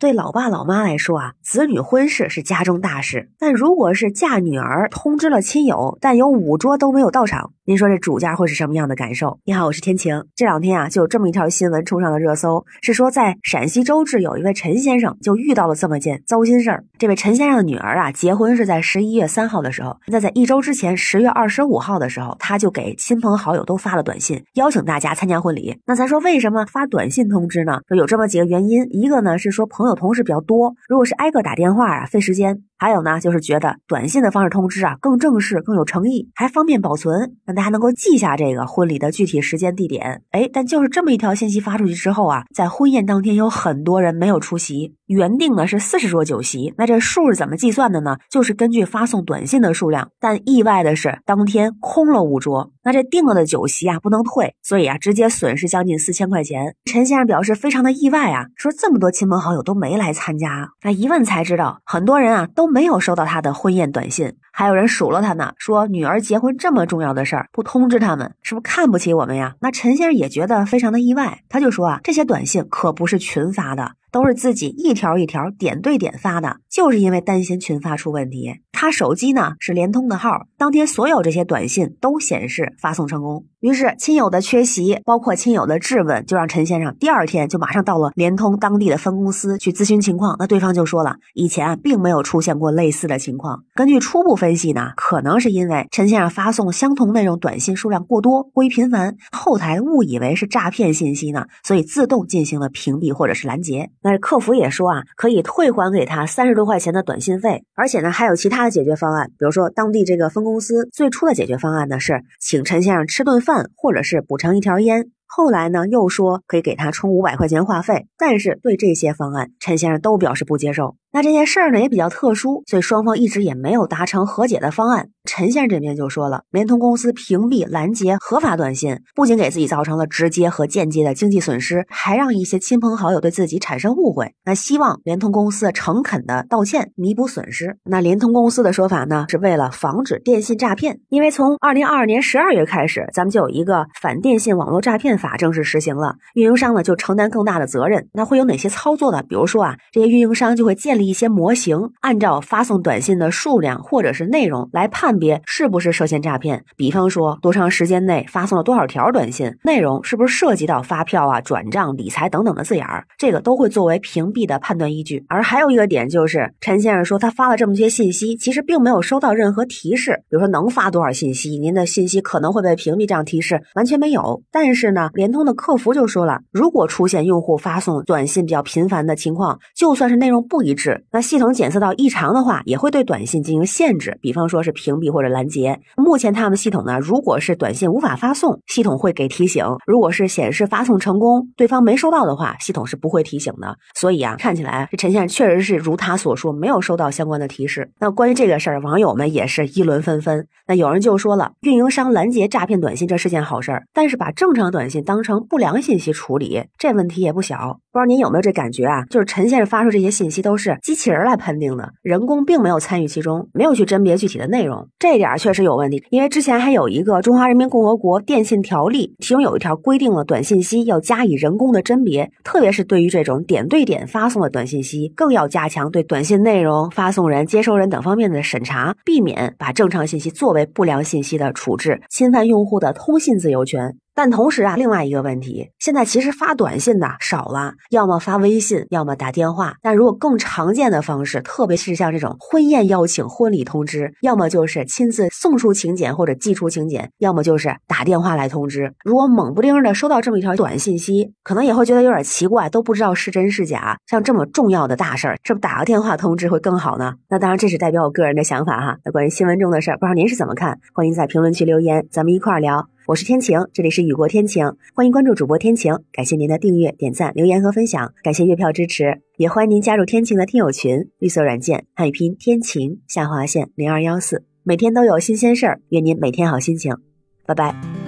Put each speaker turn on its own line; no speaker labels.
对老爸老妈来说啊，子女婚事是家中大事，但如果是嫁女儿通知了亲友，但有五桌都没有到场，您说这主家会是什么样的感受？你好，我是天晴。这两天啊，就有这么一条新闻冲上了热搜，是说在陕西周至有一位陈先生就遇到了这么件糟心事儿。这位陈先生的女儿啊，结婚是在十一月三号的时候，那在一周之前，十月二十五号的时候，他就给亲朋好友都发了短信，邀请大家参加婚礼。那咱说为什么发短信通知呢？有这么几个原因，一个呢是说朋友同事比较多，如果是挨个打电话啊，费时间。还有呢，就是觉得短信的方式通知啊更正式、更有诚意，还方便保存，让大家能够记下这个婚礼的具体时间、地点。哎，但就是这么一条信息发出去之后啊，在婚宴当天有很多人没有出席，原定呢是四十桌酒席，那这数是怎么计算的呢？就是根据发送短信的数量，但意外的是当天空了五桌，那这定了的酒席啊不能退，所以啊直接损失将近四千块钱。陈先生表示非常的意外啊，说这么多亲朋好友都没来参加，那一问才知道，很多人啊都。没有收到他的婚宴短信，还有人数落他呢，说女儿结婚这么重要的事儿不通知他们，是不是看不起我们呀？那陈先生也觉得非常的意外，他就说啊，这些短信可不是群发的，都是自己一条一条点对点发的，就是因为担心群发出问题。他手机呢是联通的号，当天所有这些短信都显示发送成功。于是亲友的缺席，包括亲友的质问，就让陈先生第二天就马上到了联通当地的分公司去咨询情况。那对方就说了，以前并没有出现过类似的情况。根据初步分析呢，可能是因为陈先生发送相同内容短信数量过多、过于频繁，后台误以为是诈骗信息呢，所以自动进行了屏蔽或者是拦截。那客服也说啊，可以退还给他三十多块钱的短信费，而且呢还有其他的解决方案，比如说当地这个分公司最初的解决方案呢是请陈先生吃顿饭。或者是补偿一条烟。后来呢，又说可以给他充五百块钱话费，但是对这些方案，陈先生都表示不接受。那这件事儿呢也比较特殊，所以双方一直也没有达成和解的方案。陈先生这边就说了，联通公司屏蔽拦截合法短信，不仅给自己造成了直接和间接的经济损失，还让一些亲朋好友对自己产生误会。那希望联通公司诚恳的道歉，弥补损失。那联通公司的说法呢，是为了防止电信诈骗，因为从二零二二年十二月开始，咱们就有一个反电信网络诈骗。法正式实行了，运营商呢就承担更大的责任。那会有哪些操作呢？比如说啊，这些运营商就会建立一些模型，按照发送短信的数量或者是内容来判别是不是涉嫌诈骗。比方说，多长时间内发送了多少条短信，内容是不是涉及到发票啊、转账、理财等等的字眼儿，这个都会作为屏蔽的判断依据。而还有一个点就是，陈先生说他发了这么些信息，其实并没有收到任何提示，比如说能发多少信息，您的信息可能会被屏蔽这样提示，完全没有。但是呢。联通的客服就说了，如果出现用户发送短信比较频繁的情况，就算是内容不一致，那系统检测到异常的话，也会对短信进行限制，比方说是屏蔽或者拦截。目前他们系统呢，如果是短信无法发送，系统会给提醒；如果是显示发送成功，对方没收到的话，系统是不会提醒的。所以啊，看起来这陈先生确实是如他所说，没有收到相关的提示。那关于这个事儿，网友们也是议论纷纷。那有人就说了，运营商拦截诈骗短信，这是件好事儿，但是把正常短信。当成不良信息处理，这问题也不小。不知道您有没有这感觉啊？就是陈先生发出这些信息都是机器人来判定的，人工并没有参与其中，没有去甄别具体的内容，这点确实有问题。因为之前还有一个《中华人民共和国电信条例》，其中有一条规定了短信息要加以人工的甄别，特别是对于这种点对点发送的短信息，更要加强对短信内容、发送人、接收人等方面的审查，避免把正常信息作为不良信息的处置，侵犯用户的通信自由权。但同时啊，另外一个问题，现在其实发短信的少了，要么发微信，要么打电话。但如果更常见的方式，特别是像这种婚宴邀请、婚礼通知，要么就是亲自送出请柬或者寄出请柬，要么就是打电话来通知。如果猛不丁的收到这么一条短信息，可能也会觉得有点奇怪，都不知道是真是假。像这么重要的大事儿，是不打个电话通知会更好呢？那当然，这是代表我个人的想法哈。那关于新闻中的事儿，不知道您是怎么看？欢迎在评论区留言，咱们一块儿聊。我是天晴，这里是雨过天晴，欢迎关注主播天晴，感谢您的订阅、点赞、留言和分享，感谢月票支持，也欢迎您加入天晴的听友群，绿色软件汉语拼天晴下划线零二幺四，每天都有新鲜事儿，愿您每天好心情，拜拜。